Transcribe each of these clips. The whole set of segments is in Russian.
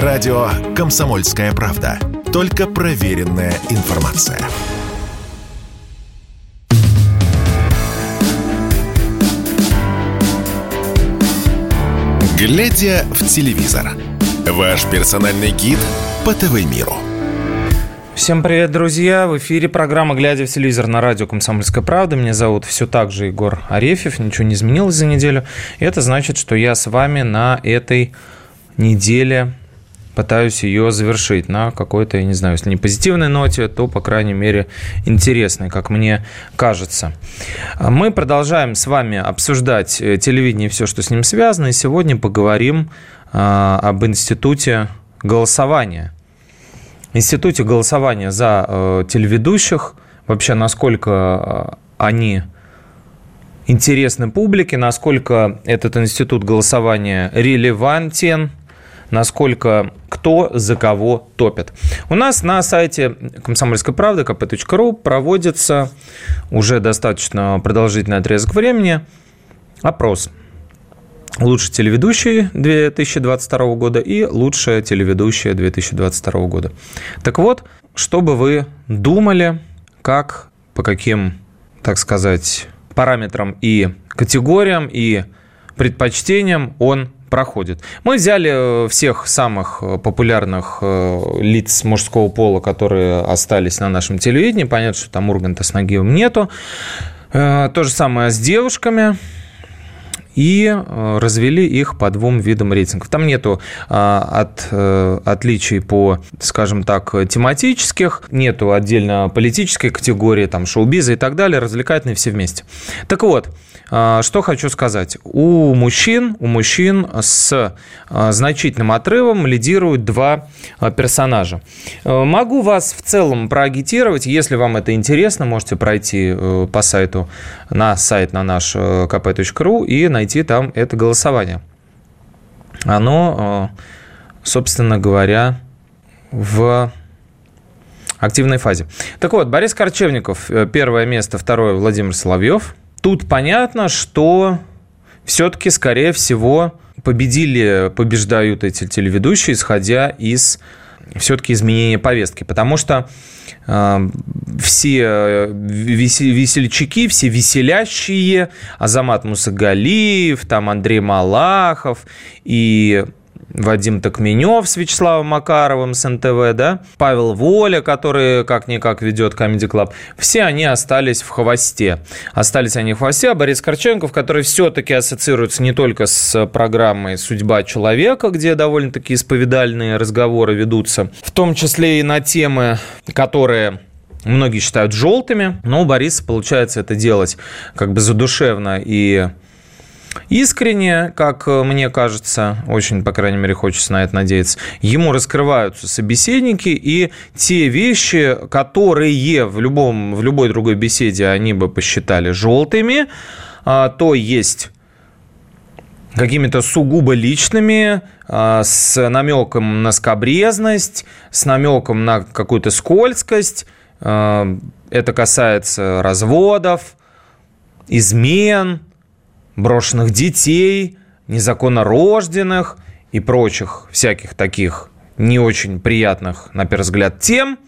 Радио «Комсомольская правда». Только проверенная информация. Глядя в телевизор. Ваш персональный гид по ТВ-миру. Всем привет, друзья! В эфире программа «Глядя в телевизор» на радио «Комсомольская правда». Меня зовут все так же Егор Арефьев. Ничего не изменилось за неделю. И это значит, что я с вами на этой неделе пытаюсь ее завершить на какой-то, я не знаю, если не позитивной ноте, то, по крайней мере, интересной, как мне кажется. Мы продолжаем с вами обсуждать э, телевидение и все, что с ним связано, и сегодня поговорим а, об институте голосования. Институте голосования за э, телеведущих, вообще насколько э, они интересны публике, насколько этот институт голосования релевантен – насколько кто за кого топит. У нас на сайте комсомольской правды kp.ru проводится уже достаточно продолжительный отрезок времени опрос. Лучший телеведущий 2022 года и лучшая телеведущая 2022 года. Так вот, чтобы вы думали, как, по каким, так сказать, параметрам и категориям и предпочтениям он проходит. Мы взяли э, всех самых э, популярных э, лиц мужского пола, которые остались на нашем телевидении. Понятно, что там Урганта с Нагиевым нету. То же самое с девушками и развели их по двум видам рейтингов. Там нету от, отличий по, скажем так, тематических, нету отдельно политической категории, там, шоу-биза и так далее, развлекательные все вместе. Так вот, что хочу сказать. У мужчин, у мужчин с а, значительным отрывом лидируют два а, персонажа. Э, могу вас в целом проагитировать. Если вам это интересно, можете пройти э, по сайту на сайт на наш э, kp.ru и найти там это голосование. Оно, собственно говоря, в активной фазе. Так вот, Борис Корчевников, первое место, второе Владимир Соловьев – Тут понятно, что все-таки, скорее всего, победили, побеждают эти телеведущие, исходя из все-таки изменения повестки. Потому что э, все весельчаки, все веселящие, Азамат Мусагалиев, там Андрей Малахов и Вадим Токменев с Вячеславом Макаровым с НТВ, да, Павел Воля, который как-никак ведет Comedy Club, все они остались в хвосте. Остались они в хвосте, а Борис Корченков, который все-таки ассоциируется не только с программой «Судьба человека», где довольно-таки исповедальные разговоры ведутся, в том числе и на темы, которые многие считают желтыми, но у Бориса получается это делать как бы задушевно и искренне, как э, мне кажется, очень, по крайней мере, хочется на это надеяться, ему раскрываются собеседники, и те вещи, которые в, любом, в любой другой беседе они бы посчитали желтыми, а, то есть какими-то сугубо личными, а, с намеком на скобрезность, с намеком на какую-то скользкость. А, это касается разводов, измен, брошенных детей, незаконно рожденных и прочих всяких таких не очень приятных, на первый взгляд, тем,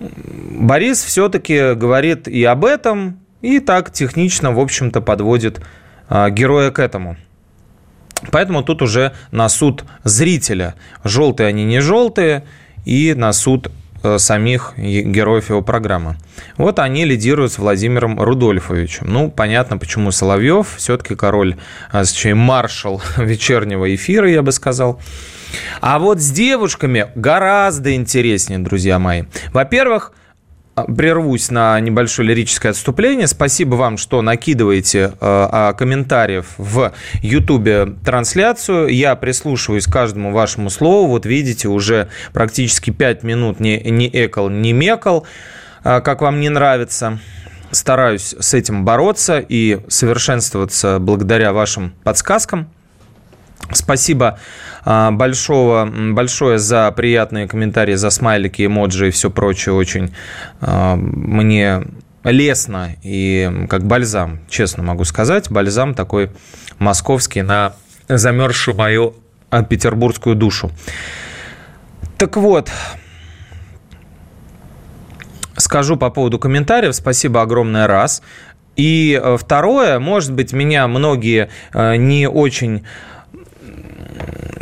Борис все-таки говорит и об этом, и так технично, в общем-то, подводит а, героя к этому. Поэтому тут уже на суд зрителя. Желтые они не желтые, и на суд самих героев его программы. Вот они лидируют с Владимиром Рудольфовичем. Ну, понятно, почему Соловьев, все-таки король, точнее, маршал вечернего эфира, я бы сказал. А вот с девушками гораздо интереснее, друзья мои. Во-первых, прервусь на небольшое лирическое отступление. Спасибо вам, что накидываете э, а, комментариев в Ютубе трансляцию. Я прислушиваюсь к каждому вашему слову. Вот видите, уже практически 5 минут не, не экал, не мекал, э, как вам не нравится. Стараюсь с этим бороться и совершенствоваться благодаря вашим подсказкам. Спасибо а, большого, большое за приятные комментарии, за смайлики, эмоджи и все прочее. Очень а, мне лестно и как бальзам, честно могу сказать. Бальзам такой московский на замерзшую мою петербургскую душу. Так вот, скажу по поводу комментариев. Спасибо огромное раз. И э, второе, может быть, меня многие э, не очень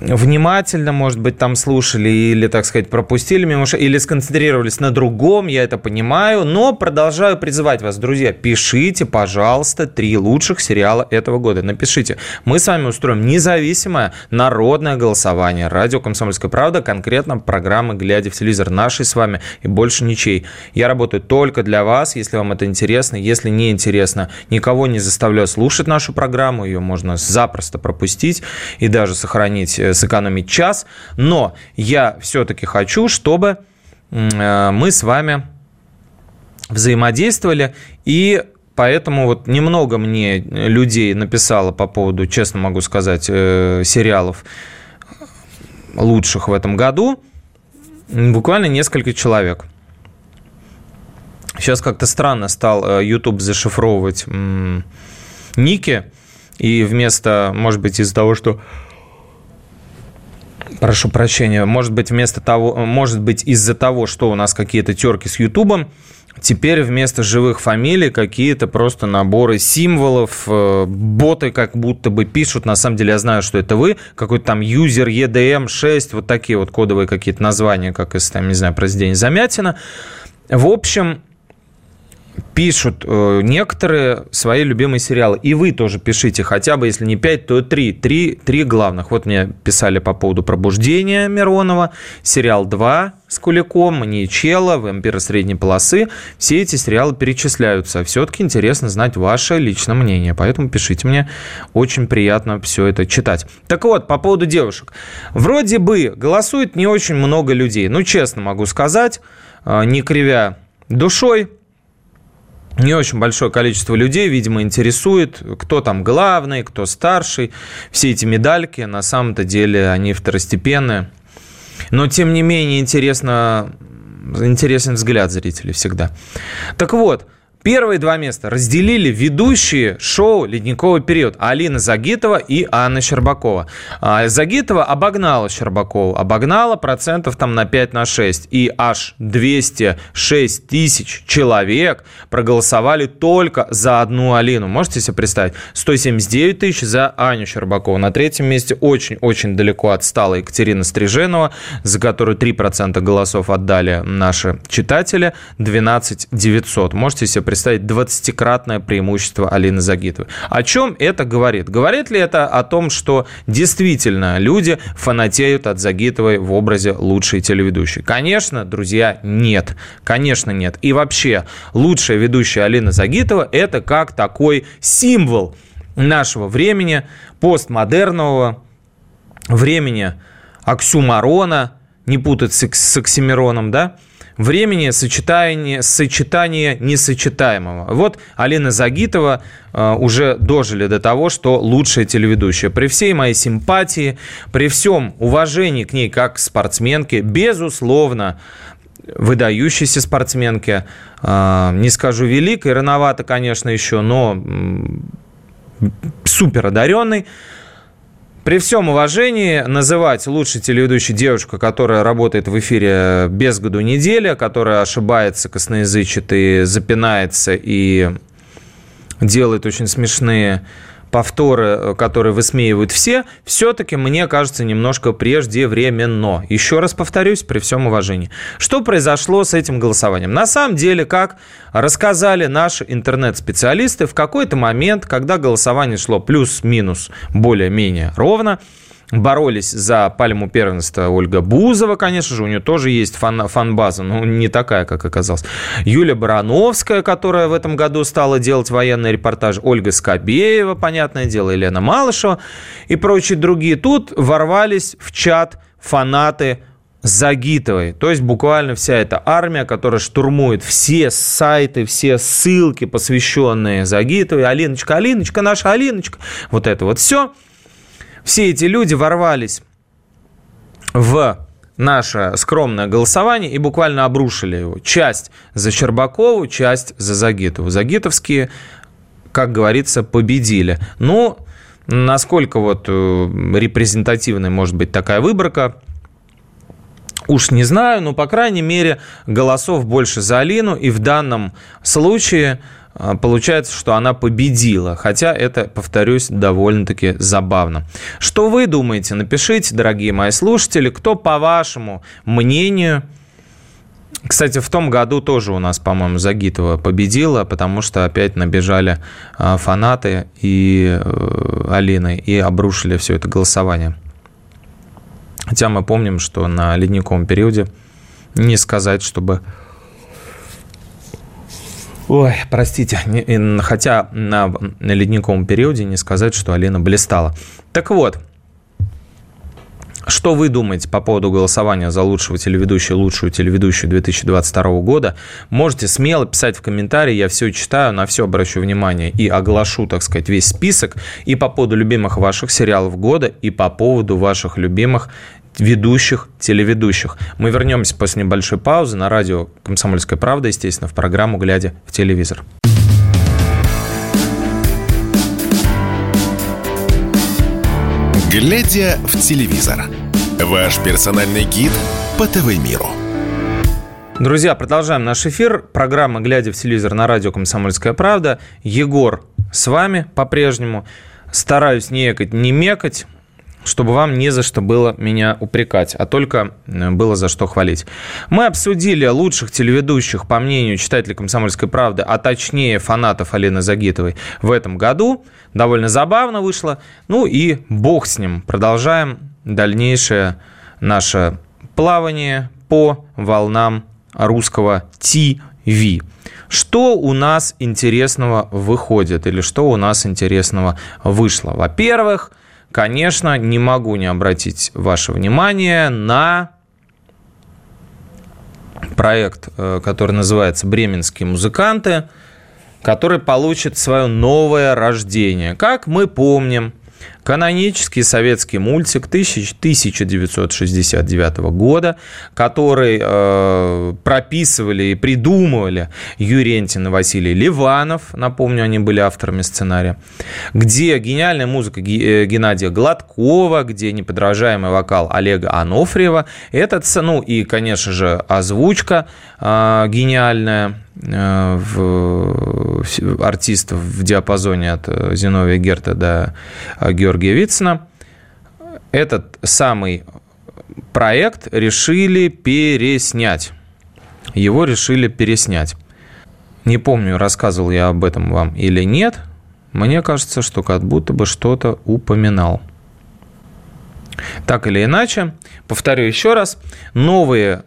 внимательно, может быть, там слушали или, так сказать, пропустили мимо или сконцентрировались на другом, я это понимаю, но продолжаю призывать вас, друзья, пишите, пожалуйста, три лучших сериала этого года. Напишите. Мы с вами устроим независимое народное голосование. Радио «Комсомольская правда», конкретно программы «Глядя в телевизор» нашей с вами и больше ничей. Я работаю только для вас, если вам это интересно. Если не интересно, никого не заставляю слушать нашу программу, ее можно запросто пропустить и даже сохранить э, сэкономить час, но я все-таки хочу, чтобы э, мы с вами взаимодействовали и Поэтому вот немного мне людей написало по поводу, честно могу сказать, э, сериалов лучших в этом году. Буквально несколько человек. Сейчас как-то странно стал э, YouTube зашифровывать ники. И вместо, может быть, из-за того, что Прошу прощения. Может быть, вместо того, может быть, из-за того, что у нас какие-то терки с Ютубом, Теперь вместо живых фамилий какие-то просто наборы символов, э, боты как будто бы пишут. На самом деле я знаю, что это вы. Какой-то там юзер EDM6, вот такие вот кодовые какие-то названия, как из, там, не знаю, произведения Замятина. В общем, пишут э, некоторые свои любимые сериалы. И вы тоже пишите, хотя бы, если не пять, то три. Три, три главных. Вот мне писали по поводу «Пробуждения» Миронова, сериал «Два» с Куликом, «Маньячелло», «Вампиры средней полосы». Все эти сериалы перечисляются. Все-таки интересно знать ваше личное мнение, поэтому пишите мне. Очень приятно все это читать. Так вот, по поводу девушек. Вроде бы голосует не очень много людей. Ну, честно могу сказать, э, не кривя душой – не очень большое количество людей, видимо, интересует, кто там главный, кто старший. Все эти медальки, на самом-то деле, они второстепенные. Но, тем не менее, интересно, интересен взгляд зрителей всегда. Так вот, Первые два места разделили ведущие шоу «Ледниковый период» Алина Загитова и Анна Щербакова. А, Загитова обогнала Щербакову, обогнала процентов там на 5 на 6. И аж 206 тысяч человек проголосовали только за одну Алину. Можете себе представить? 179 тысяч за Аню Щербакову. На третьем месте очень-очень далеко отстала Екатерина Стриженова, за которую 3% голосов отдали наши читатели. 12 900. Можете себе представить 20-кратное преимущество Алины Загитовой. О чем это говорит? Говорит ли это о том, что действительно люди фанатеют от Загитовой в образе лучшей телеведущей? Конечно, друзья, нет. Конечно, нет. И вообще, лучшая ведущая Алина Загитова – это как такой символ нашего времени, постмодернового времени Оксюмарона, не путать с Оксимироном, да, времени сочетания, сочетания несочетаемого. Вот Алина Загитова э, уже дожили до того, что лучшая телеведущая. При всей моей симпатии, при всем уважении к ней как к спортсменке, безусловно, выдающейся спортсменке, э, не скажу великой, рановато, конечно, еще, но супер одаренный. При всем уважении называть лучшей телеведущей девушку, которая работает в эфире без году неделя, которая ошибается, косноязычит и запинается и делает очень смешные повторы, э, которые высмеивают все, все-таки, мне кажется, немножко преждевременно. Еще раз повторюсь, при всем уважении. Что произошло с этим голосованием? На самом деле, как рассказали наши интернет-специалисты, в какой-то момент, когда голосование шло плюс-минус более-менее ровно, боролись за пальму первенства Ольга Бузова, конечно же, у нее тоже есть фан, фан-база, но не такая, как оказалось. Юлия Барановская, которая в этом году стала делать военный репортаж, Ольга Скобеева, понятное дело, Елена Малышева и прочие другие. Тут ворвались в чат фанаты Загитовой. То есть буквально вся эта армия, которая штурмует все сайты, все ссылки, посвященные Загитовой. Алиночка, Алиночка, наша Алиночка. Вот это вот все – все эти люди ворвались в наше скромное голосование и буквально обрушили его. Часть за Щербакову, часть за Загитову. Загитовские, как говорится, победили. Ну, Насколько вот репрезентативной может быть такая выборка, Уж не знаю, но, по крайней мере, голосов больше за Алину. И в данном случае получается, что она победила. Хотя это, повторюсь, довольно-таки забавно. Что вы думаете? Напишите, дорогие мои слушатели, кто, по вашему мнению, кстати, в том году тоже у нас, по-моему, Загитова победила, потому что опять набежали а, фанаты и э, Алины и обрушили все это голосование. Хотя мы помним, что на ледниковом периоде не сказать, чтобы... Ой, простите, хотя на, ледниковом периоде не сказать, что Алина блистала. Так вот, что вы думаете по поводу голосования за лучшего телеведущего, лучшую телеведущую 2022 года? Можете смело писать в комментарии, я все читаю, на все обращу внимание и оглашу, так сказать, весь список и по поводу любимых ваших сериалов года, и по поводу ваших любимых ведущих, телеведущих. Мы вернемся после небольшой паузы на радио «Комсомольская правда», естественно, в программу «Глядя в телевизор». «Глядя в телевизор» – ваш персональный гид по ТВ-миру. Друзья, продолжаем наш эфир. Программа «Глядя в телевизор» на радио «Комсомольская правда». Егор с вами по-прежнему. Стараюсь не екать, не мекать чтобы вам не за что было меня упрекать, а только э, было за что хвалить. Мы обсудили лучших телеведущих, по мнению читателей «Комсомольской правды», а точнее фанатов Алены Загитовой в этом году. Довольно забавно вышло. Ну и бог с ним. Продолжаем дальнейшее наше плавание по волнам русского ТВ. Что у нас интересного выходит или что у нас интересного вышло? Во-первых, конечно, не могу не обратить ваше внимание на проект, э, который называется «Бременские музыканты», который получит свое новое рождение. Как мы помним, Канонический советский мультик 1969 года, который э, прописывали и придумывали Юрий Энтин и Василий Ливанов, напомню, они были авторами сценария, где гениальная музыка э, Геннадия Гладкова, где неподражаемый вокал Олега Анофриева, этот, ну и, конечно же, озвучка э, гениальная в артистов в диапазоне от э, Зиновия Герта до э, Георгия Вицина. Этот самый проект решили переснять. Его решили переснять. Не помню, рассказывал я об этом вам или нет. Мне кажется, что как будто бы что-то упоминал. Так или иначе, повторю еще раз, новые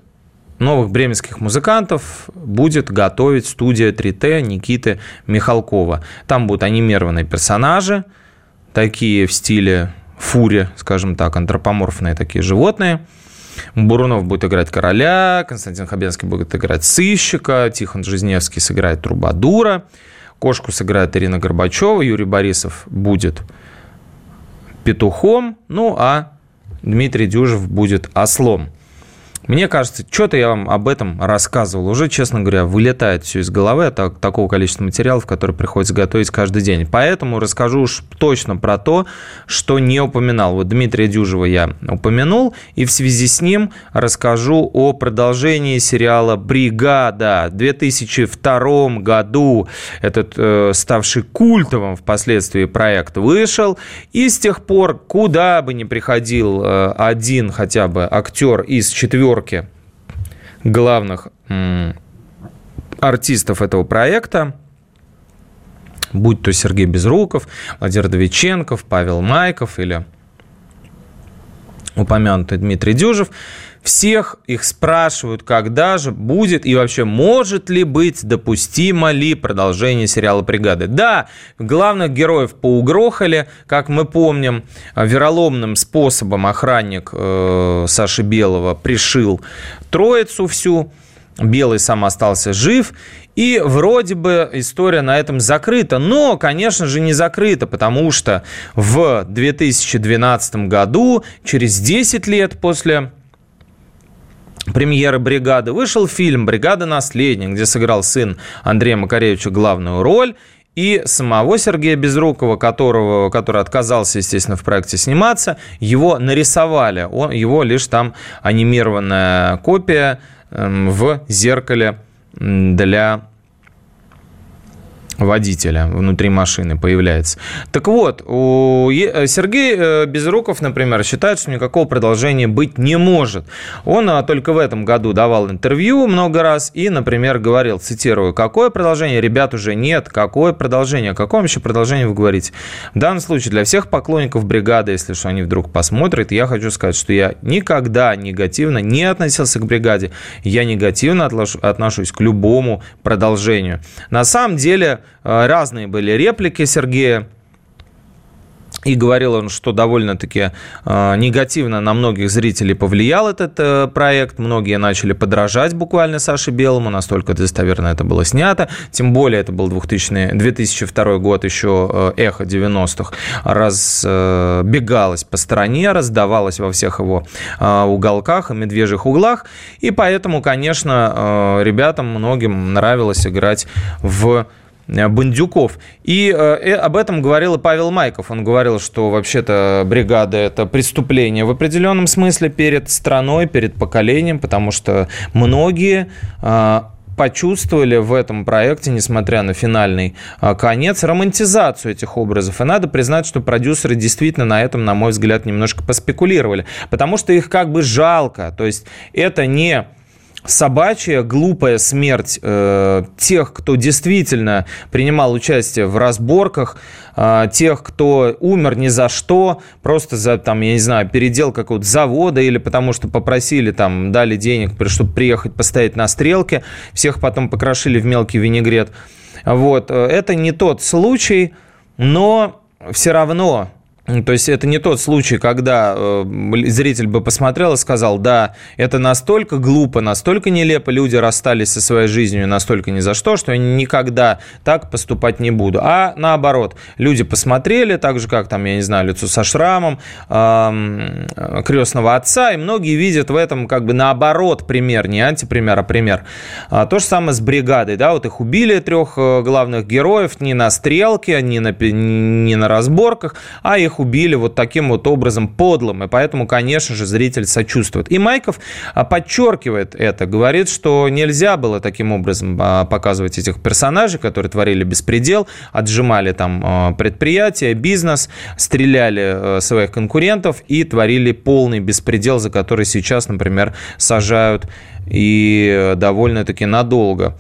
новых бременских музыкантов будет готовить студия 3T Никиты Михалкова. Там будут анимированные персонажи, такие в стиле фури, скажем так, антропоморфные такие животные. Бурунов будет играть короля, Константин Хабенский будет играть сыщика, Тихон Жизневский сыграет трубадура, кошку сыграет Ирина Горбачева, Юрий Борисов будет петухом, ну а Дмитрий Дюжев будет ослом. Мне кажется, что-то я вам об этом рассказывал. Уже, честно говоря, вылетает все из головы от такого количества материалов, которые приходится готовить каждый день. Поэтому расскажу уж точно про то, что не упоминал. Вот Дмитрия Дюжева я упомянул, и в связи с ним расскажу о продолжении сериала «Бригада». В 2002 году этот э, ставший культовым впоследствии проект вышел, и с тех пор, куда бы ни приходил э, один хотя бы актер из четвертого пятерки главных артистов этого проекта, будь то Сергей Безруков, Владимир Довиченков, Павел Майков или упомянутый Дмитрий Дюжев – всех их спрашивают, когда же будет и вообще может ли быть, допустимо ли продолжение сериала «Бригады». Да, главных героев поугрохали, как мы помним, вероломным способом охранник э, Саши Белого пришил троицу всю, Белый сам остался жив, и вроде бы история на этом закрыта. Но, конечно же, не закрыта, потому что в 2012 году, через 10 лет после премьеры «Бригады» вышел фильм «Бригада. Наследник», где сыграл сын Андрея Макаревича главную роль. и самого Сергея Безрукова, которого, который отказался, естественно, в проекте сниматься, его нарисовали. Он, его лишь там анимированная копия эм, в зеркале для водителя внутри машины появляется. Так вот, у э, Сергей э, Безруков, например, считает, что никакого продолжения быть не может. Он а, только в этом году давал интервью много раз и, например, говорил, цитирую, «Какое продолжение? Ребят, уже нет. Какое продолжение? О каком еще продолжении вы говорите?» В данном случае для всех поклонников бригады, если что они вдруг посмотрят, я хочу сказать, что я никогда негативно не относился к бригаде. Я негативно отношусь к любому продолжению. На самом деле, разные были реплики Сергея. И говорил он, что довольно-таки э, негативно на многих зрителей повлиял этот э, проект. Многие начали подражать буквально Саше Белому, настолько достоверно это было снято. Тем более это был 2000, 2002 год, еще э, эхо 90-х, разбегалось по стране, раздавалось во всех его э, уголках и медвежьих углах. И поэтому, конечно, э, ребятам многим нравилось играть в Э, бандюков. И э, об этом говорил и Павел Майков. Он говорил, что вообще-то бригада – это преступление в определенном смысле перед страной, перед поколением, потому что многие э, почувствовали в этом проекте, несмотря на финальный э, конец, романтизацию этих образов. И надо признать, что продюсеры действительно на этом, на мой взгляд, немножко поспекулировали, потому что их как бы жалко. То есть это не собачья глупая смерть э, тех, кто действительно принимал участие в разборках, э, тех, кто умер ни за что, просто за, там, я не знаю, передел какого-то завода или потому что попросили, там, дали денег, чтобы приехать постоять на стрелке, всех потом покрошили в мелкий винегрет. Вот, э, это не тот случай, но все равно то есть это не тот случай, когда э, зритель бы посмотрел и сказал, да, это настолько глупо, настолько нелепо, люди расстались со своей жизнью настолько ни за что, что я никогда так поступать не буду. А наоборот, люди посмотрели, так же, как там, я не знаю, лицо со шрамом, крестного отца, и многие видят в этом как бы наоборот пример, не антипример, а пример. А, то же самое с бригадой, да, вот их убили трех э, главных героев не на стрелке, не на, не на разборках, а их их убили вот таким вот образом подлым, и поэтому, конечно же, зритель сочувствует. И Майков а, подчеркивает это, говорит, что нельзя было таким образом а, показывать этих персонажей, которые творили беспредел, отжимали там а, предприятия, бизнес, стреляли своих конкурентов и творили полный беспредел, за который сейчас, например, сажают и довольно-таки надолго.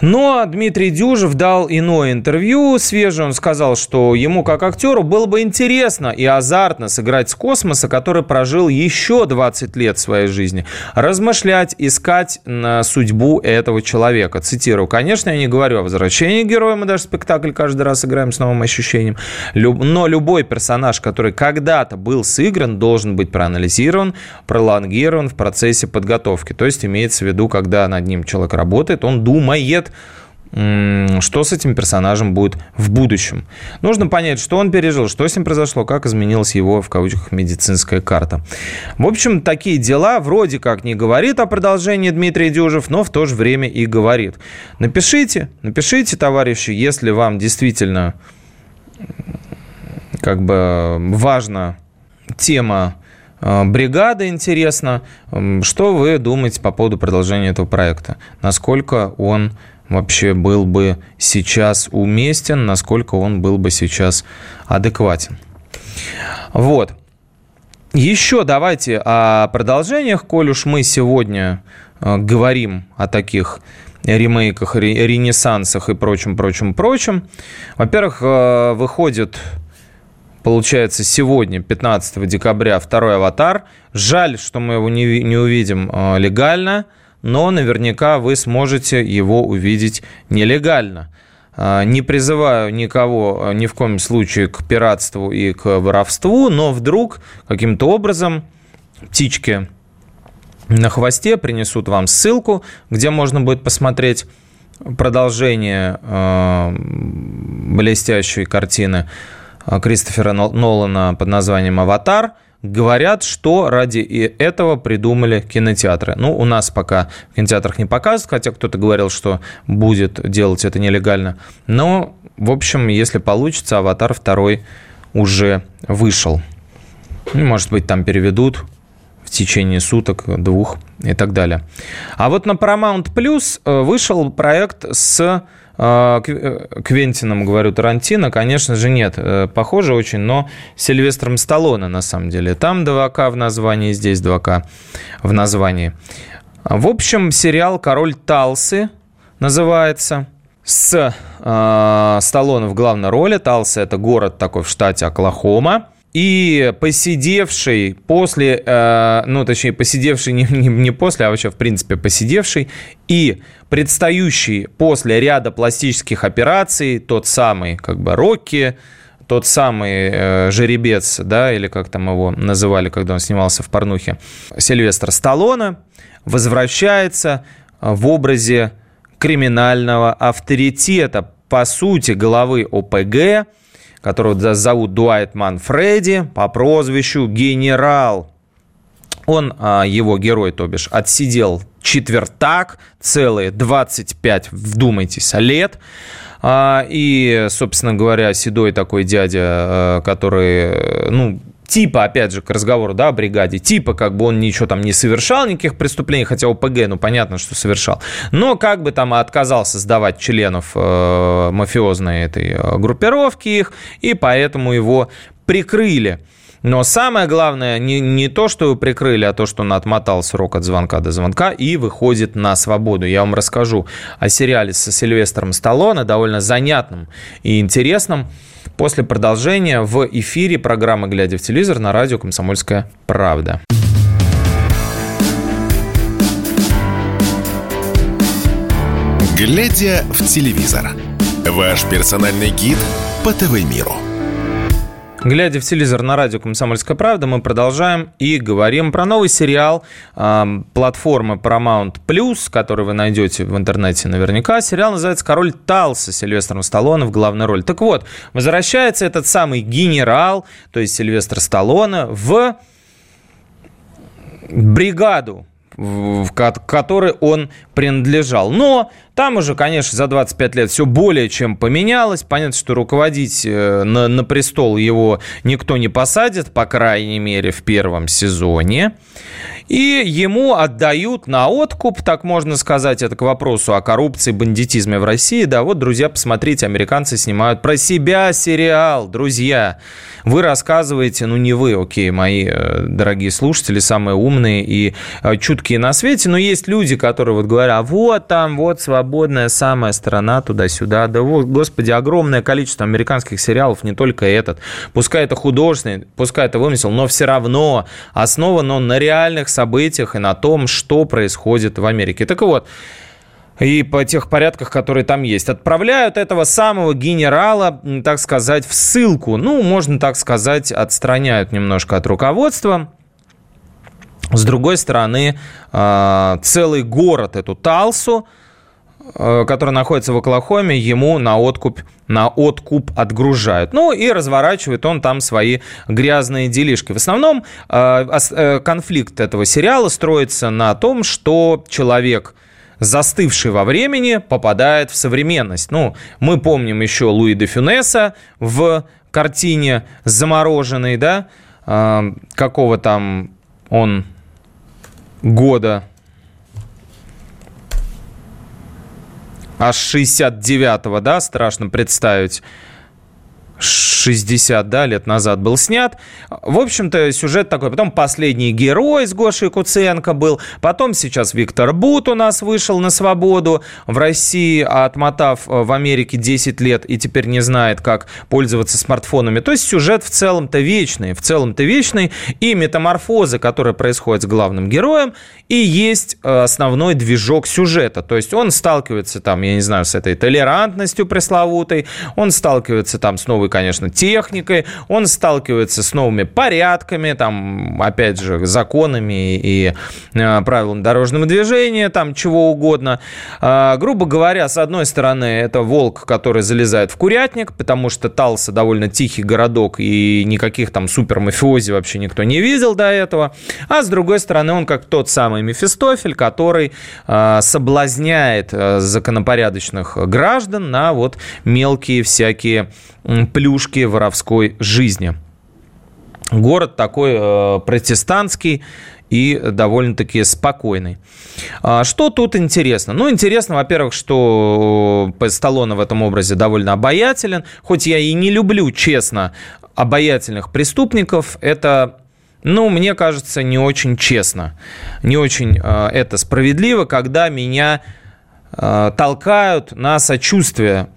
Но Дмитрий Дюжев дал иное интервью свежее. Он сказал, что ему как актеру было бы интересно и азартно сыграть с космоса, который прожил еще 20 лет своей жизни. Размышлять, искать на судьбу этого человека. Цитирую. Конечно, я не говорю о возвращении героя. Мы даже спектакль каждый раз играем с новым ощущением. Но любой персонаж, который когда-то был сыгран, должен быть проанализирован, пролонгирован в процессе подготовки. То есть имеется в виду, когда над ним человек работает, он думает, что с этим персонажем будет в будущем. Нужно понять, что он пережил, что с ним произошло, как изменилась его, в кавычках, медицинская карта. В общем, такие дела вроде как не говорит о продолжении Дмитрий Дюжев, но в то же время и говорит. Напишите, напишите, товарищи, если вам действительно как бы важна тема э, бригады интересно. Что вы думаете по поводу продолжения этого проекта? Насколько он вообще был бы сейчас уместен, насколько он был бы сейчас адекватен. Вот. Еще давайте о продолжениях, коль уж мы сегодня э, говорим о таких ремейках, ренессансах и прочем, прочем, прочем. Во-первых, э, выходит, получается, сегодня, 15 декабря, второй «Аватар». Жаль, что мы его не, не увидим э, легально – но наверняка вы сможете его увидеть нелегально. А, не призываю никого а, ни в коем случае к пиратству и к воровству, но вдруг каким-то образом птички на хвосте принесут вам ссылку, где можно будет посмотреть продолжение э, блестящей картины Кристофера Нолана под названием «Аватар». Говорят, что ради этого придумали кинотеатры. Ну, у нас пока в кинотеатрах не показывают, хотя кто-то говорил, что будет делать это нелегально. Но, в общем, если получится, «Аватар 2» уже вышел. Ну, может быть, там переведут в течение суток, двух и так далее. А вот на Paramount Plus э, вышел проект с Квентином, говорю, Тарантино, конечно же, нет. Похоже очень, но Сильвестром Сталлоне, на самом деле. Там 2К в названии, здесь 2К в названии. В общем, сериал «Король Талсы» называется – с э, Сталлоне в главной роли. Талса – это город такой в штате Оклахома. И посидевший после, э, ну, точнее, посидевший не, не, не после, а вообще, в принципе, посидевший и предстающий после ряда пластических операций, тот самый, как бы, Рокки, тот самый э, жеребец, да, или как там его называли, когда он снимался в порнухе, Сильвестр Сталлоне, возвращается в образе криминального авторитета, по сути, главы ОПГ, которого зовут Дуайт Манфреди по прозвищу «Генерал». Он, а, его герой, то бишь, отсидел четвертак, целые 25, вдумайтесь, лет. А, и, собственно говоря, седой такой дядя, а, который, ну, типа, опять же, к разговору, да, о бригаде, типа, как бы он ничего там не совершал, никаких преступлений, хотя ОПГ, ну, понятно, что совершал, но как бы там отказался сдавать членов э, мафиозной этой э, группировки их, и поэтому его прикрыли. Но самое главное не, не то, что его прикрыли, а то, что он отмотал срок от звонка до звонка и выходит на свободу. Я вам расскажу о сериале со Сильвестром Сталлоне, довольно занятным и интересным после продолжения в эфире программы «Глядя в телевизор» на радио «Комсомольская правда». «Глядя в телевизор» – ваш персональный гид по ТВ-миру – Глядя в телевизор на радио «Комсомольская правда», мы продолжаем и говорим про новый сериал э, платформы Paramount+, Plus, который вы найдете в интернете наверняка. Сериал называется «Король Талса» Сильвестром Сталлоне в главной роли. Так вот, возвращается этот самый генерал, то есть Сильвестр Сталлоне, в бригаду, в которой он принадлежал. Но там уже, конечно, за 25 лет все более чем поменялось. Понятно, что руководить э, на, на престол его никто не посадит, по крайней мере, в первом сезоне. И ему отдают на откуп, так можно сказать, это к вопросу о коррупции, бандитизме в России. Да, вот, друзья, посмотрите, американцы снимают про себя сериал, друзья. Вы рассказываете, ну не вы, окей, мои э, дорогие слушатели, самые умные и э, чуткие на свете, но есть люди, которые вот говорят, а вот там, вот свобода свободная самая страна туда-сюда. Да, вот, господи, огромное количество американских сериалов, не только этот. Пускай это художественный, пускай это вымысел, но все равно основан он на реальных событиях и на том, что происходит в Америке. Так вот, и по тех порядках, которые там есть. Отправляют этого самого генерала, так сказать, в ссылку. Ну, можно так сказать, отстраняют немножко от руководства. С другой стороны, а, целый город, эту Талсу, который находится в Оклахоме, ему на откуп, на откуп отгружают. Ну и разворачивает он там свои грязные делишки. В основном э, э, конфликт этого сериала строится на том, что человек застывший во времени, попадает в современность. Ну, мы помним еще Луи де Фюнеса в картине «Замороженный», да, какого там он года аж 69-го, да, страшно представить. 60 да, лет назад был снят. В общем-то, сюжет такой. Потом «Последний герой» с Гошей Куценко был. Потом сейчас Виктор Бут у нас вышел на свободу в России, отмотав э, в Америке 10 лет и теперь не знает, как пользоваться смартфонами. То есть сюжет в целом-то вечный. В целом-то вечный. И метаморфозы, которые происходят с главным героем, и есть э, основной движок сюжета. То есть он сталкивается там, я не знаю, с этой толерантностью пресловутой, он сталкивается там с новой новой, конечно, техникой, он сталкивается с новыми порядками, там, опять же, законами и э, правилами дорожного движения, там, чего угодно. Э, грубо говоря, с одной стороны, это волк, который залезает в курятник, потому что Талса довольно тихий городок, и никаких там супер мафиози вообще никто не видел до этого. А с другой стороны, он как тот самый Мефистофель, который э, соблазняет э, законопорядочных граждан на вот мелкие всякие плюшки воровской жизни. Город такой э, протестантский и довольно-таки спокойный. А что тут интересно? Ну, интересно, во-первых, что Сталлоне в этом образе довольно обаятелен. Хоть я и не люблю, честно, обаятельных преступников, это ну, мне кажется, не очень честно, не очень э, это справедливо, когда меня э, толкают на сочувствие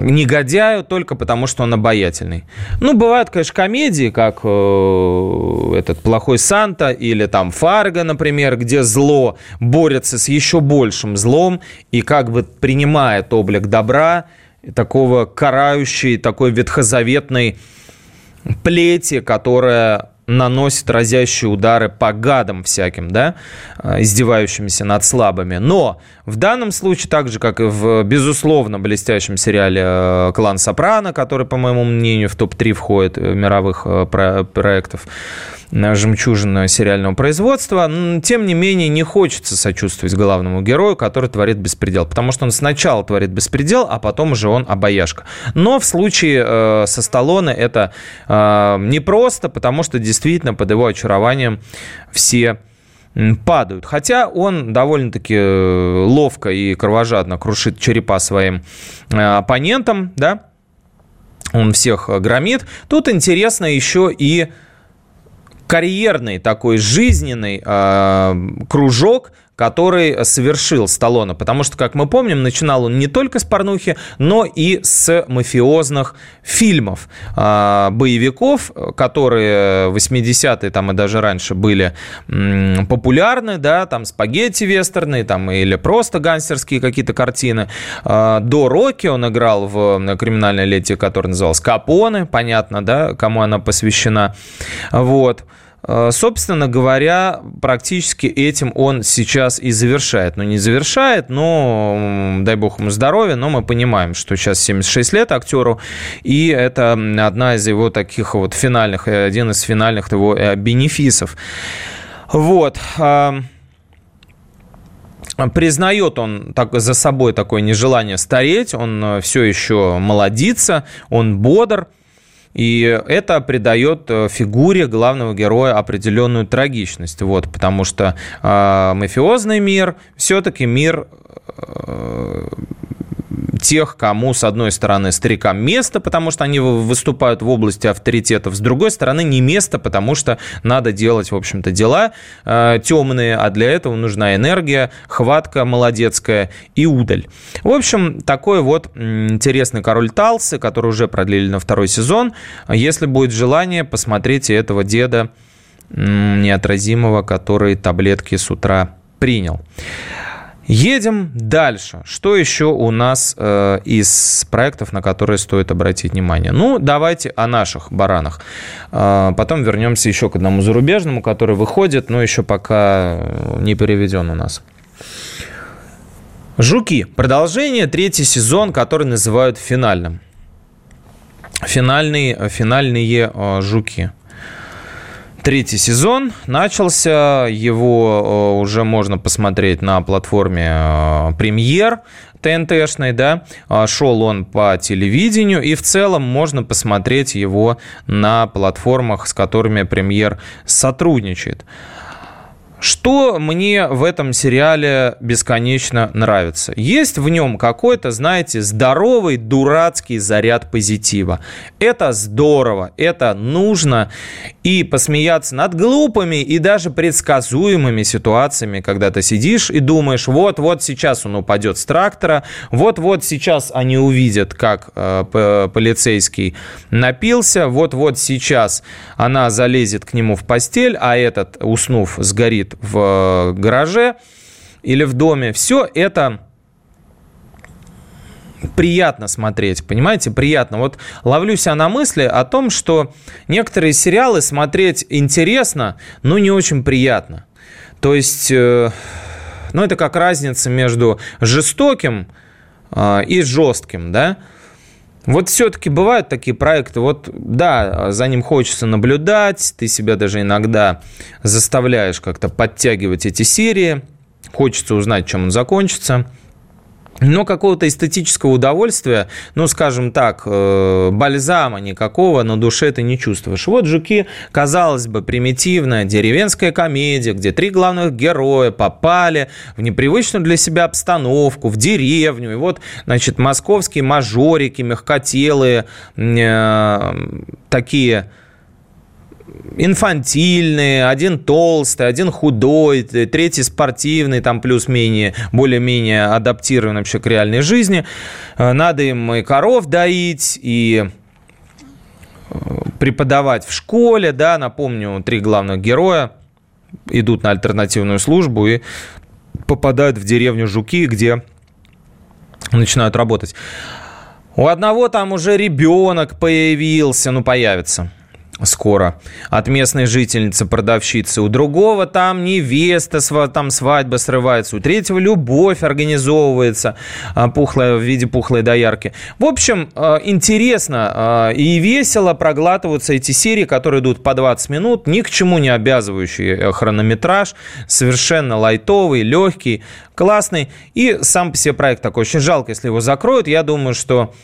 негодяю только потому, что он обаятельный. Ну, бывают, конечно, комедии, как э, этот «Плохой Санта» или там «Фарго», например, где зло борется с еще большим злом и как бы принимает облик добра, такого карающей, такой ветхозаветной плети, которая наносит разящие удары по гадам всяким, да, э, издевающимися над слабыми. Но в данном случае, так же, как и в, безусловно, блестящем сериале э, «Клан Сопрано», который, по моему мнению, в топ-3 входит э, мировых проектов, жемчужина сериального производства. Тем не менее, не хочется сочувствовать главному герою, который творит беспредел. Потому что он сначала творит беспредел, а потом уже он обаяшка. Но в случае э, со Сталлоне это э, непросто, потому что действительно под его очарованием все падают. Хотя он довольно-таки э, ловко и кровожадно крушит черепа своим э, оппонентам, да, он всех громит. Тут интересно еще и карьерный такой жизненный э, кружок, который совершил Сталлоне. Потому что, как мы помним, начинал он не только с порнухи, но и с мафиозных фильмов, э, боевиков, которые 80-е там и даже раньше были э, популярны, да, там спагетти-вестерны, там или просто гангстерские какие-то картины. Э, до Рокки он играл в криминальной лете, которая называлась «Капоне», понятно, да, кому она посвящена. Вот. Э, собственно говоря, практически этим он сейчас и завершает. Ну, не завершает, но, дай бог ему здоровья, но мы понимаем, что сейчас 76 лет актеру, и это одна из его таких вот финальных, э, один из финальных его э, бенефисов. Вот. Признает он так, за собой такое нежелание стареть, он все еще молодится, он бодр, и это придает э, фигуре главного героя определенную трагичность. Вот, потому что э, мафиозный мир все-таки мир э, тех, кому, с одной стороны, старикам место, потому что они выступают в области авторитетов, с другой стороны, не место, потому что надо делать, в общем-то, дела э, темные, а для этого нужна энергия, хватка молодецкая и удаль. В общем, такой вот интересный король Талсы, который уже продлили на второй сезон. Если будет желание, посмотрите этого деда неотразимого, который таблетки с утра принял. Едем дальше. Что еще у нас э, из проектов, на которые стоит обратить внимание? Ну, давайте о наших баранах. Э, потом вернемся еще к одному зарубежному, который выходит, но еще пока не переведен у нас. Жуки. Продолжение, третий сезон, который называют финальным. Финальные, финальные э, жуки третий сезон начался. Его э, уже можно посмотреть на платформе э, Премьер ТНТшной, да. А, шел он по телевидению, и в целом можно посмотреть его на платформах, с которыми Премьер сотрудничает. Что мне в этом сериале бесконечно нравится? Есть в нем какой-то, знаете, здоровый, дурацкий заряд позитива. Это здорово, это нужно. И посмеяться над глупыми и даже предсказуемыми ситуациями, когда ты сидишь и думаешь, вот-вот сейчас он упадет с трактора, вот-вот сейчас они увидят, как э, полицейский напился, вот-вот сейчас она залезет к нему в постель, а этот, уснув, сгорит в гараже или в доме, все это приятно смотреть, понимаете, приятно. Вот ловлю себя на мысли о том, что некоторые сериалы смотреть интересно, но не очень приятно. То есть, э, ну, это как разница между жестоким э, и жестким, да. Вот все-таки бывают такие проекты, вот да, за ним хочется наблюдать, ты себя даже иногда заставляешь как-то подтягивать эти серии, хочется узнать, чем он закончится – но какого-то эстетического удовольствия, ну, скажем так, э, бальзама никакого на душе ты не чувствуешь. Вот «Жуки», казалось бы, примитивная деревенская комедия, где три главных героя попали в непривычную для себя обстановку, в деревню. И вот, значит, московские мажорики, мягкотелые, э, такие инфантильные, один толстый, один худой, третий спортивный, там плюс-менее, более-менее адаптирован вообще к реальной жизни. Э, надо им и коров доить, и э, преподавать в школе, да, напомню, три главных героя идут на альтернативную службу и попадают в деревню Жуки, где начинают работать. У одного там уже ребенок появился, ну, появится – скоро от местной жительницы-продавщицы. У другого там невеста, там свадьба срывается. У третьего любовь организовывается а, пухлая, в виде пухлой доярки. В общем, а, интересно а, и весело проглатываются эти серии, которые идут по 20 минут, ни к чему не обязывающий э, хронометраж, совершенно лайтовый, легкий, классный. И сам по себе проект такой очень жалко, если его закроют. Я думаю, что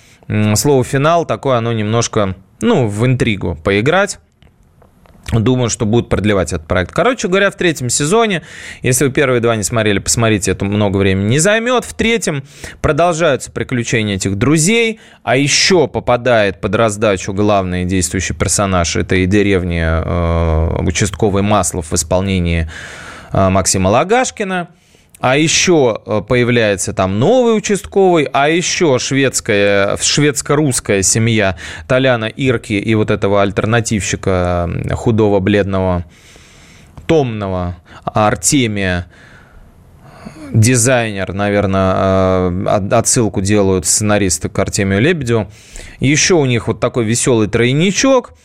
слово «финал» такое, оно немножко ну, в интригу поиграть. Думаю, что будут продлевать этот проект. Короче говоря, в третьем сезоне, если вы первые два не смотрели, посмотрите, это много времени не займет. В третьем продолжаются приключения этих друзей, а еще попадает под раздачу главный действующий персонаж этой деревни э, участковый Маслов в исполнении э, Максима Лагашкина – а еще э, появляется там новый участковый, а еще шведская, шведско-русская семья Толяна Ирки и вот этого альтернативщика худого, бледного, томного Артемия, дизайнер, наверное, э, отсылку делают сценаристы к Артемию Лебедю. Еще у них вот такой веселый тройничок –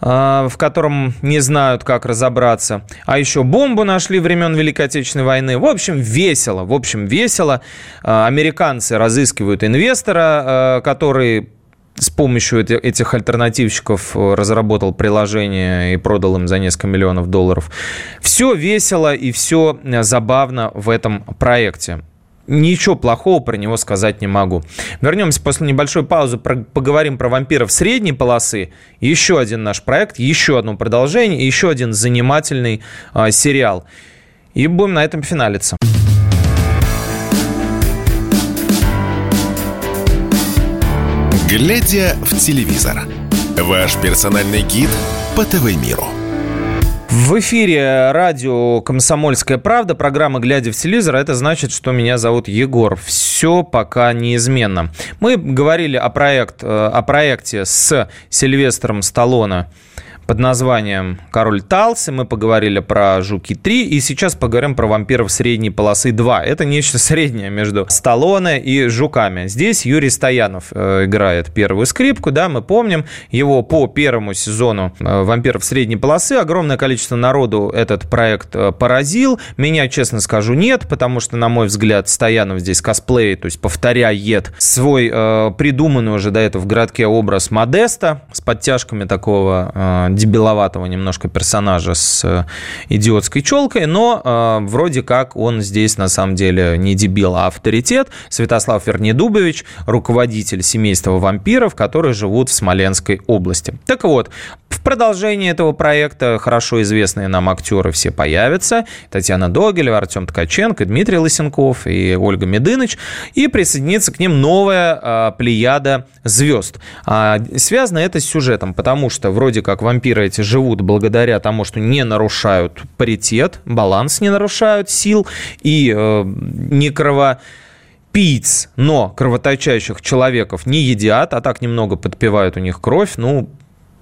в котором не знают, как разобраться. А еще бомбу нашли времен Великой Отечественной войны. В общем, весело. В общем, весело. А, американцы разыскивают инвестора, а, который с помощью этих альтернативщиков разработал приложение и продал им за несколько миллионов долларов. Все весело и все забавно в этом проекте ничего плохого про него сказать не могу. Вернемся после небольшой паузы, про, поговорим про вампиров средней полосы. Еще один наш проект, еще одно продолжение, еще один занимательный э, сериал. И будем на этом финалиться. Глядя в телевизор. Ваш персональный гид по ТВ-миру. В эфире радио «Комсомольская правда», программа «Глядя в телевизор». Это значит, что меня зовут Егор. Все пока неизменно. Мы говорили о, проект, э, о проекте с Сильвестром Сталлоне под названием «Король Талсы». Мы поговорили про «Жуки-3» и сейчас поговорим про «Вампиров средней полосы 2». Это нечто среднее между Сталлоне и «Жуками». Здесь Юрий Стоянов э, играет первую скрипку, да, мы помним. Его по первому сезону э, «Вампиров средней полосы» огромное количество народу этот проект э, поразил. Меня, честно скажу, нет, потому что, на мой взгляд, Стоянов здесь косплей, то есть повторяет свой придуманный уже до этого в городке образ Модеста с подтяжками такого дебиловатого немножко персонажа с э, идиотской челкой, но э, вроде как он здесь на самом деле не дебил, а авторитет. Святослав Вернедубович, руководитель семейства вампиров, которые живут в Смоленской области. Так вот, в продолжении этого проекта хорошо известные нам актеры все появятся. Татьяна Догилева, Артем Ткаченко, Дмитрий Лысенков и Ольга Медыныч. И присоединится к ним новая э, плеяда звезд. А, связано это с сюжетом, потому что вроде как вампиры эти живут благодаря тому, что не нарушают паритет, баланс не нарушают сил и э, не крово пиц, но кровоточащих человеков не едят, а так немного подпивают у них кровь. Ну,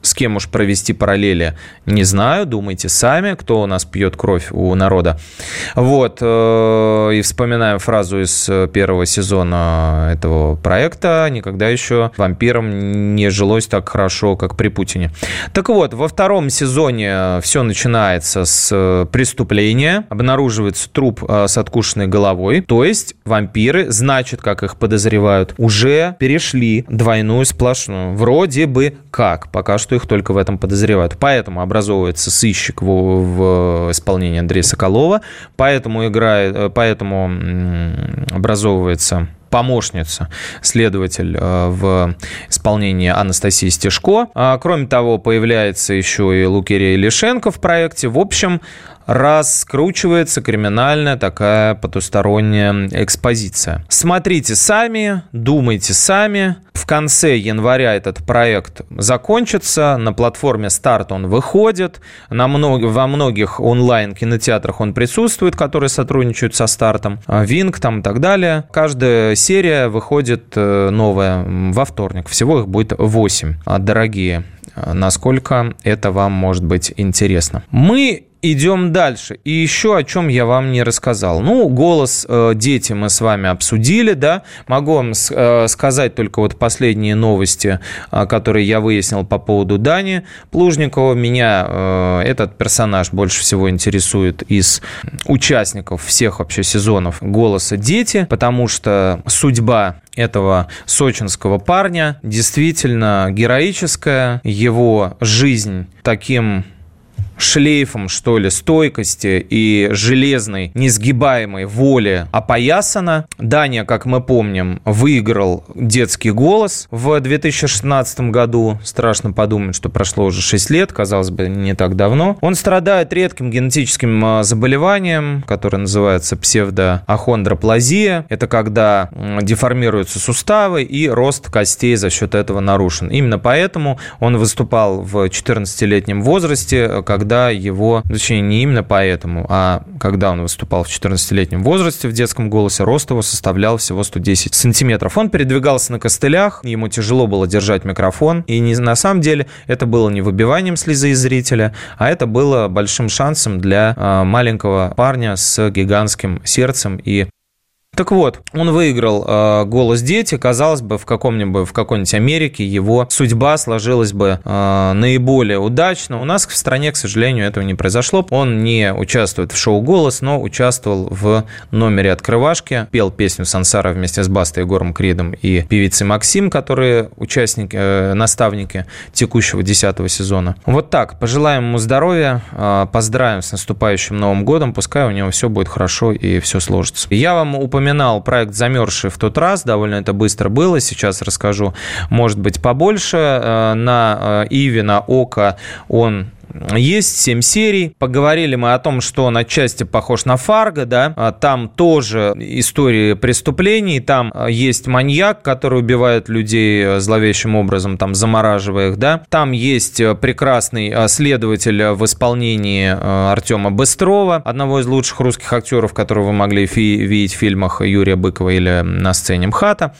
с кем уж провести параллели, не знаю, думайте сами, кто у нас пьет кровь у народа. Вот, э, и вспоминаем фразу из первого сезона этого проекта, никогда еще вампирам не жилось так хорошо, как при Путине. Так вот, во втором сезоне все начинается с преступления, обнаруживается труп с откушенной головой, то есть вампиры, значит, как их подозревают, уже перешли двойную сплошную. Вроде бы как, пока что их только в этом подозревают. Поэтому образовывается сыщик в, в исполнении Андрея Соколова, поэтому играет, э, поэтому образовывается помощница, следователь э, в исполнении Анастасии Стешко. А, кроме того, появляется еще и Лукерия Лишенко в проекте. В общем, раскручивается криминальная такая потусторонняя экспозиция. Смотрите сами, думайте сами. В конце января этот проект закончится. На платформе старт он выходит. На мног... Во многих онлайн-кинотеатрах он присутствует, которые сотрудничают со стартом. Винг там и так далее. Каждая серия выходит э, новая во вторник. Всего их будет 8. Дорогие, насколько это вам может быть интересно. Мы идем дальше. И еще о чем я вам не рассказал. Ну, голос э, дети мы с вами обсудили, да. Могу вам э, сказать только вот последние новости, э, которые я выяснил по поводу Дани Плужникова. Меня э, этот персонаж больше всего интересует из участников всех вообще сезонов голоса дети, потому что судьба этого сочинского парня действительно героическая. Его жизнь таким шлейфом, что ли, стойкости и железной, несгибаемой воли опоясана. Дания, как мы помним, выиграл детский голос в 2016 году. Страшно подумать, что прошло уже 6 лет, казалось бы, не так давно. Он страдает редким генетическим а, заболеванием, которое называется псевдоахондроплазия. Это когда деформируются суставы и рост костей за счет этого нарушен. Именно поэтому он выступал в 14-летнем возрасте, когда когда его, точнее, не именно поэтому, а когда он выступал в 14-летнем возрасте в детском голосе, рост его составлял всего 110 сантиметров. Он передвигался на костылях, ему тяжело было держать микрофон, и не, на самом деле это было не выбиванием слезы из зрителя, а это было большим шансом для э, маленького парня с гигантским сердцем и так вот, он выиграл э, «Голос дети». Казалось бы, в каком-нибудь в какой-нибудь Америке его судьба сложилась бы э, наиболее удачно. У нас в стране, к сожалению, этого не произошло. Он не участвует в шоу «Голос», но участвовал в номере «Открывашки». Пел песню «Сансара» вместе с Бастой Егором Кридом и певицей Максим, которые участники, э, наставники текущего десятого сезона. Вот так. Пожелаем ему здоровья, э, поздравим с наступающим Новым годом. Пускай у него все будет хорошо и все сложится. Я вам упомянул упоминал проект «Замерзший» в тот раз, довольно это быстро было, сейчас расскажу, может быть, побольше. Э, на э, Иви, на Ока он есть 7 серий. Поговорили мы о том, что он отчасти похож на Фарго, да. А там тоже истории преступлений. Там а, есть маньяк, который убивает людей э, зловещим образом, там замораживая их, да. Там есть э, прекрасный э, следователь в исполнении Артема Быстрова, одного из лучших русских актеров, которого вы могли видеть в фильмах Юрия Быкова или на сцене МХАТа.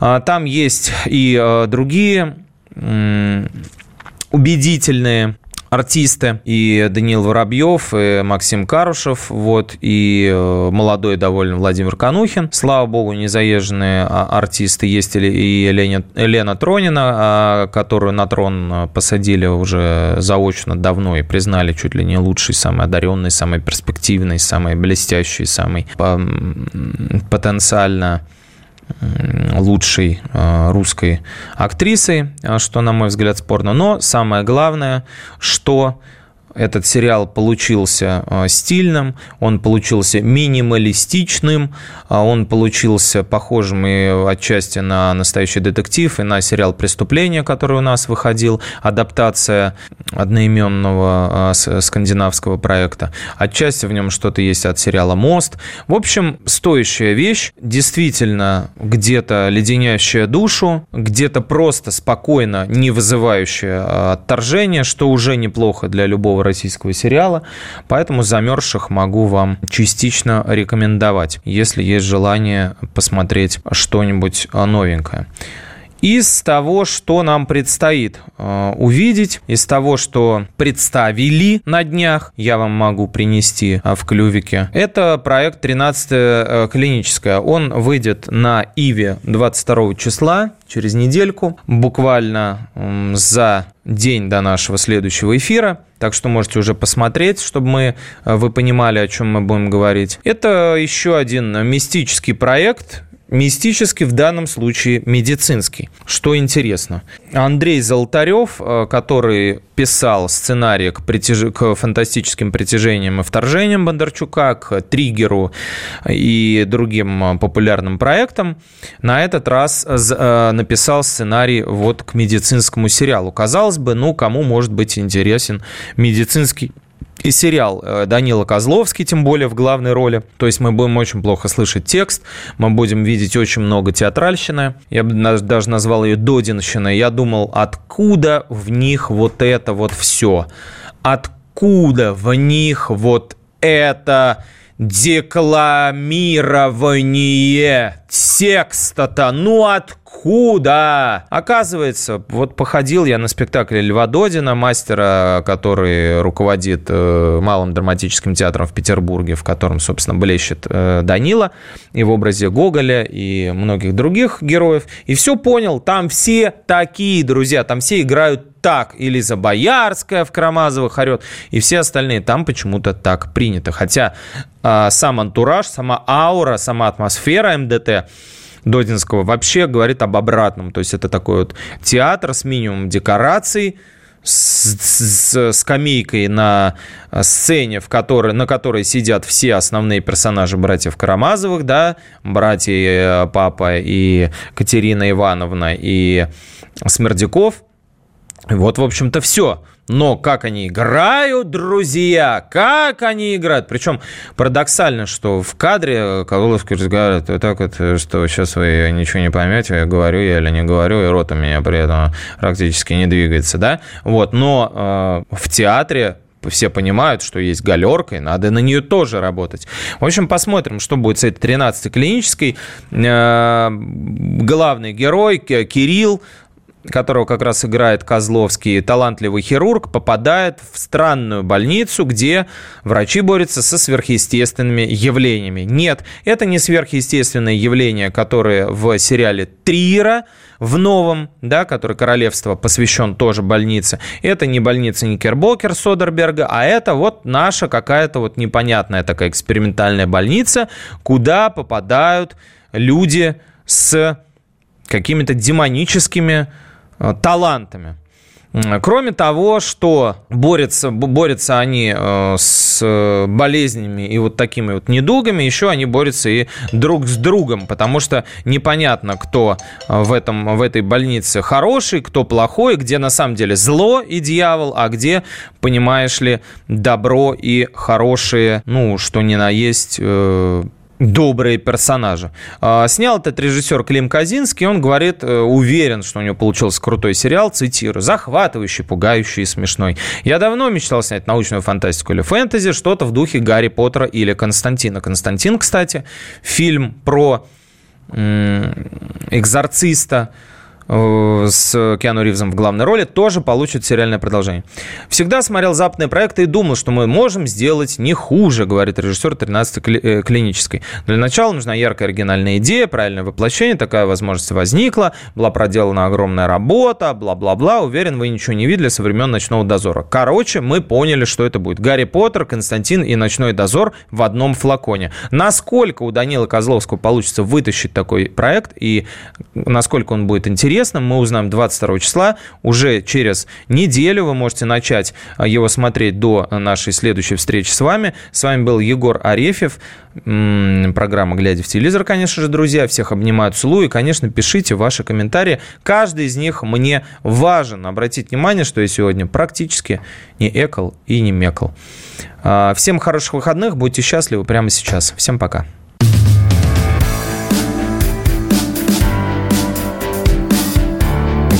А, там есть и другие убедительные артисты, и Даниил Воробьев, и Максим Карушев, вот, и э, молодой довольно Владимир Канухин. Слава богу, незаезженные а, артисты есть, и Елена, Елена Тронина, а, которую на трон э, посадили уже заочно давно и признали чуть ли не лучший, самый одаренный, самый перспективный, самый блестящий, самый потенциально лучшей э, русской актрисой, э, что, на мой взгляд, спорно. Но самое главное, что этот сериал получился э, стильным, он получился минималистичным, а он получился похожим и отчасти на настоящий детектив, и на сериал «Преступление», который у нас выходил, адаптация одноименного э, скандинавского проекта. Отчасти в нем что-то есть от сериала «Мост». В общем, стоящая вещь, действительно где-то леденящая душу, где-то просто спокойно, не вызывающая э, отторжения, что уже неплохо для любого российского сериала, поэтому «Замерзших» могу вам частично рекомендовать, если есть желание посмотреть что-нибудь новенькое. Из того, что нам предстоит э, увидеть, из того, что представили на днях, я вам могу принести э, в клювике, это проект 13 э, клиническая. Он выйдет на Иве 22 числа, через недельку, буквально э, за день до нашего следующего эфира. Так что можете уже посмотреть, чтобы мы, э, вы понимали, о чем мы будем говорить. Это еще один мистический проект, Мистический в данном случае медицинский. Что интересно. Андрей Золотарев, э, который писал сценарий к, притяж... к фантастическим притяжениям и вторжениям Бондарчука, к Триггеру и другим популярным проектам, на этот раз э, написал сценарий вот к медицинскому сериалу. Казалось бы, ну, кому может быть интересен медицинский и сериал э, Данила Козловский, тем более в главной роли. То есть мы будем очень плохо слышать текст, мы будем видеть очень много театральщины. Я бы даже назвал ее додинщиной. Я думал, откуда в них вот это вот все? Откуда в них вот это декламирование текста-то? Ну откуда? Оказывается, вот походил я на спектакль Льва Додина, мастера, который руководит э, Малым драматическим театром в Петербурге, в котором, собственно, блещет э, Данила, и в образе Гоголя, и многих других героев. И все понял, там все такие, друзья, там все играют так. И Лиза Боярская в Карамазовых орет, и все остальные. Там почему-то так принято. Хотя э, сам антураж, сама аура, сама атмосфера МДТ Додинского вообще говорит об обратном. То есть это такой вот театр с минимумом декораций, с, с скамейкой на сцене, в которой, на которой сидят все основные персонажи братьев Карамазовых, да, братья э, папа и Катерина Ивановна и Смердяков. Вот, в общем-то, все. Но как они играют, друзья, как они играют. Причем парадоксально, что в кадре Козловский разговаривает вот так вот, что сейчас вы ничего не поймете, говорю я или не говорю, и рот у меня при этом практически не двигается, да? Вот, но э, в театре все понимают, что есть галерка, и надо на нее тоже работать. В общем, посмотрим, что будет с этой 13-й клинической. Э, главный герой Кирилл которого как раз играет Козловский, талантливый хирург, попадает в странную больницу, где врачи борются со сверхъестественными явлениями. Нет, это не сверхъестественные явления, которые в сериале Триера, в новом, да, который «Королевство» посвящен тоже больнице. Это не больница Никербокер Содерберга, а это вот наша какая-то вот непонятная такая экспериментальная больница, куда попадают люди с какими-то демоническими талантами. Кроме того, что борются, борются они э, с болезнями и вот такими вот недугами, еще они борются и друг с другом, потому что непонятно, кто в, этом, в этой больнице хороший, кто плохой, где на самом деле зло и дьявол, а где, понимаешь ли, добро и хорошие, ну, что ни на есть э, добрые персонажи. А, снял этот режиссер Клим Казинский, он говорит, э, уверен, что у него получился крутой сериал, цитирую, захватывающий, пугающий и смешной. Я давно мечтал снять научную фантастику или фэнтези, что-то в духе Гарри Поттера или Константина. Константин, кстати, фильм про экзорциста, с Киану Ривзом в главной роли, тоже получит сериальное продолжение. Всегда смотрел западные проекты и думал, что мы можем сделать не хуже, говорит режиссер 13-й э, клинической. Для начала нужна яркая оригинальная идея, правильное воплощение, такая возможность возникла, была проделана огромная работа, бла-бла-бла. Уверен, вы ничего не видели со времен «Ночного дозора». Короче, мы поняли, что это будет. Гарри Поттер, Константин и «Ночной дозор» в одном флаконе. Насколько у Данила Козловского получится вытащить такой проект и насколько он будет интересен, интересным, мы узнаем 22 числа. Уже через неделю вы можете начать а, его смотреть до нашей следующей встречи с вами. С вами был Егор Арефьев. Программа «Глядя в телевизор», конечно же, друзья. Всех обнимаю, целую. И, конечно, пишите ваши комментарии. Каждый из них мне важен. Обратите внимание, что я сегодня практически не экал и не мекал. А, всем хороших выходных. Будьте счастливы прямо сейчас. Всем пока.